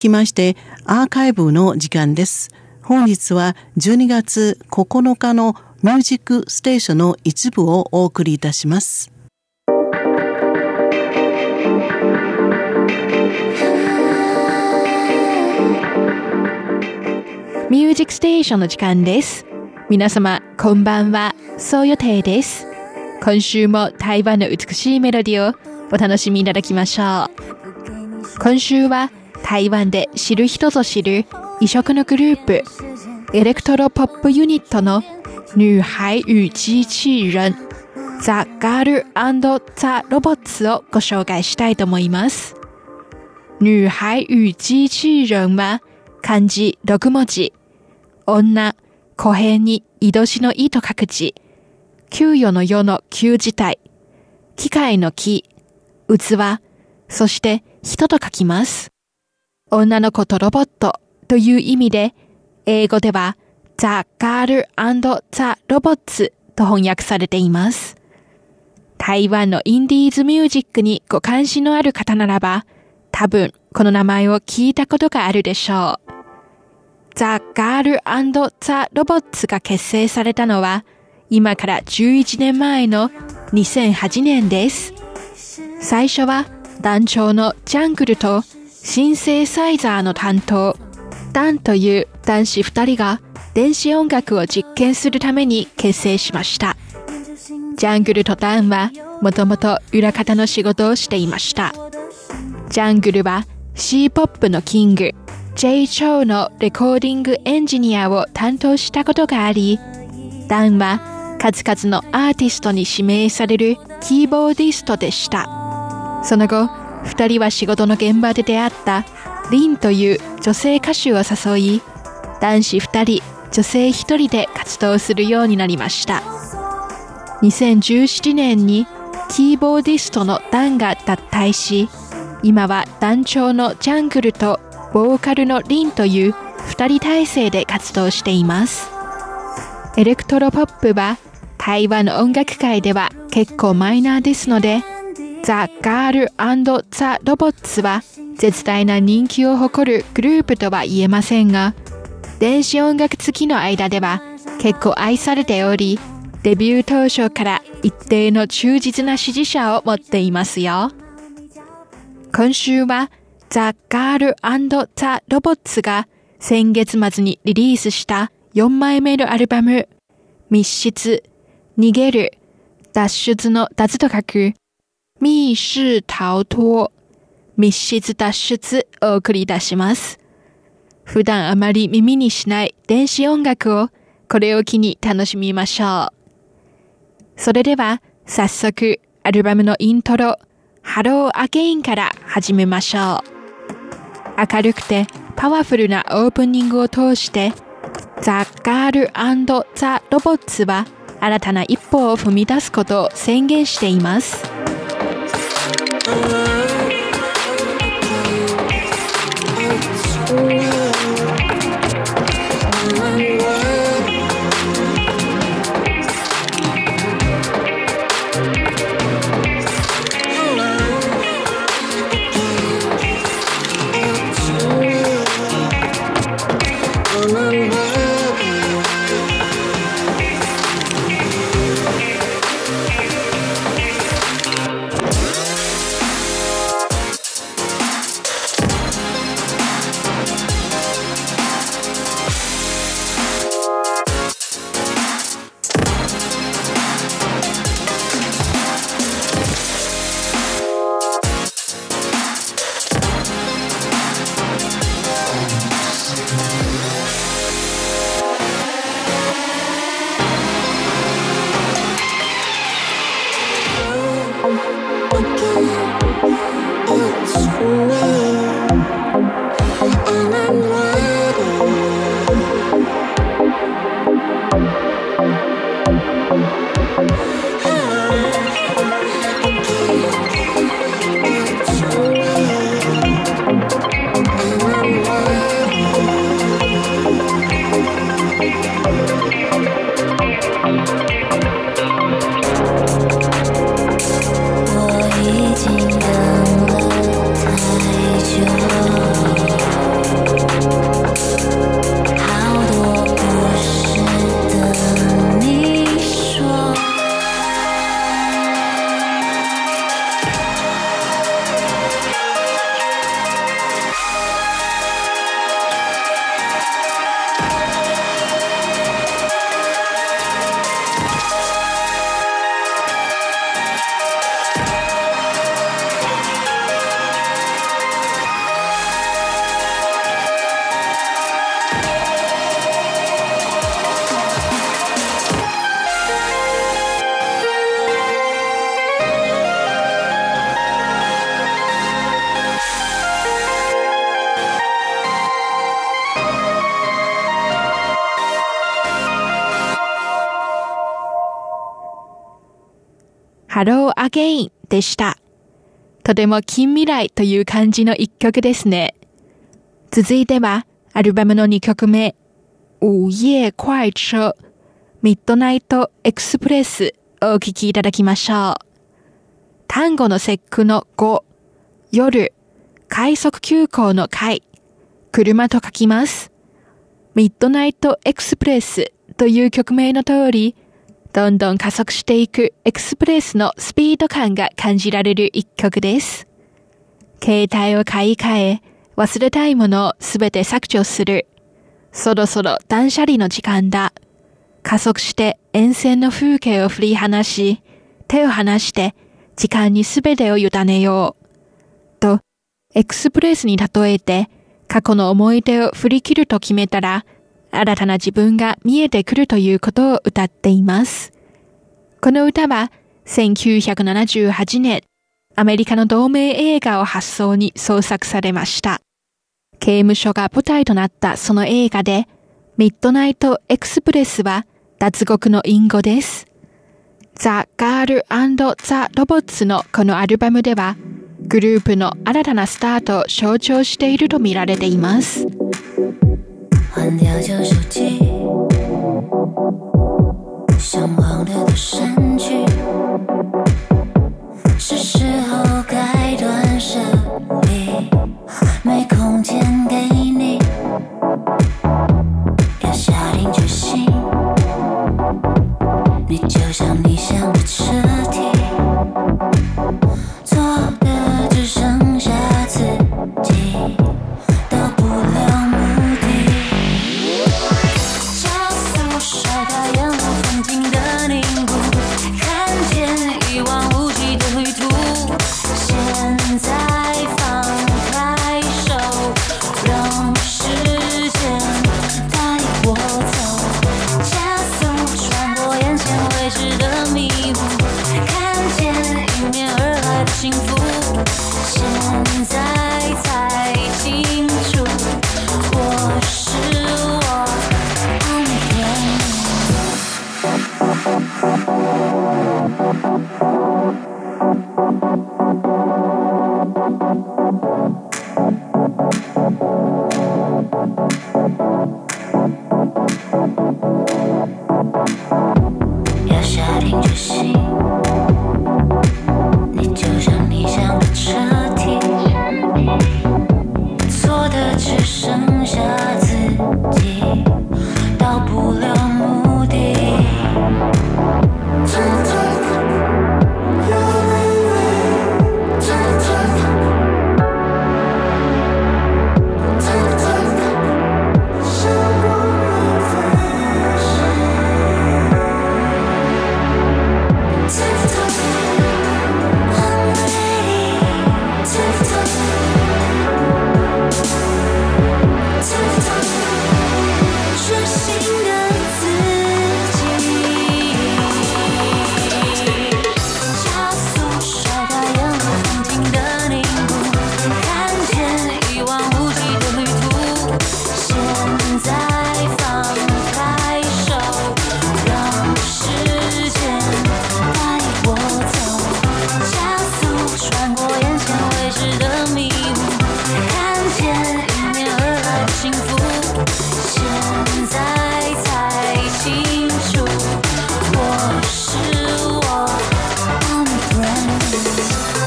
きましてアーカイブの時間です。本日は12月9日のミュージックステーションの一部をお送りいたします。ミュージックステーションの時間です。皆様、こんばんは。そう予定です。今週も台湾の美しいメロディをお楽しみいただきましょう。今週は台湾で知る人ぞ知る異色のグループ、エレクトロポップユニットの女孩与機器人、ザ・ガールザ・ロボッツをご紹介したいと思います。女孩与機器人は漢字6文字、女、小平に移動しの意と書く字、給与の世の旧字体、機械の木、器、そして人と書きます。女の子とロボットという意味で、英語では The Girl and the Robots と翻訳されています。台湾のインディーズミュージックにご関心のある方ならば、多分この名前を聞いたことがあるでしょう。The Girl and the Robots が結成されたのは、今から11年前の2008年です。最初は団長のジャングルとシンセサイザーの担当、ダンという男子二人が電子音楽を実験するために結成しました。ジャングルとダンはもともと裏方の仕事をしていました。ジャングルは C-POP のキング、J. チョウのレコーディングエンジニアを担当したことがあり、ダンは数々のアーティストに指名されるキーボーディストでした。その後、二人は仕事の現場で出会ったリンという女性歌手を誘い、男子二人、女性一人で活動するようになりました。2017年にキーボーディストのダンが脱退し、今は団長のジャングルとボーカルのリンという二人体制で活動しています。エレクトロポップは台湾の音楽界では結構マイナーですので、 The Girl and The Robots は絶大な人気を誇るグループとは言えませんが、電子音楽好きの間では結構愛されており、デビュー当初から一定の忠実な支持者を持っていますよ。今週はザ・ガールザ・ロボッツが先月末にリリースした4枚目のアルバム、密室、逃げる、脱出の脱と書く密室逃脱、密室脱出を送り出します。普段あまり耳にしない電子音楽をこれを機に楽しみましょう。それでは早速アルバムのイントロ、 Hello Again から始めましょう。明るくてパワフルなオープニングを通して The Girl and The Robots は新たな一歩を踏み出すことを宣言しています。ハlo Again でした。とても近未来という感じの一曲ですね。続いては、アルバムの2曲目、午夜快車、 Midnight Express をお聴きいただきましょう。端午の節句の午、夜、快速急行の快、車と書きます。 Midnight Express という曲名の通り、どんどん加速していくエクスプレスのスピード感が感じられる一曲です。携帯を買い替え、忘れたいものをすべて削除する。そろそろ断捨離の時間だ。加速して沿線の風景を振り離し、手を離して時間にすべてを委ねよう。と、エクスプレスに例えて、過去の思い出を振り切ると決めたら、新たな自分が見えてくるということを歌っています。この歌は1978年、アメリカの同名映画を発想に創作されました。刑務所が舞台となったその映画で、ミッドナイトエクスプレスは脱獄の隠語です。ザ・ガールザ・ロボッツのこのアルバムでは、グループの新たなスタートを象徴していると見られています。换掉旧手机，向往的都删去，是时候该断舍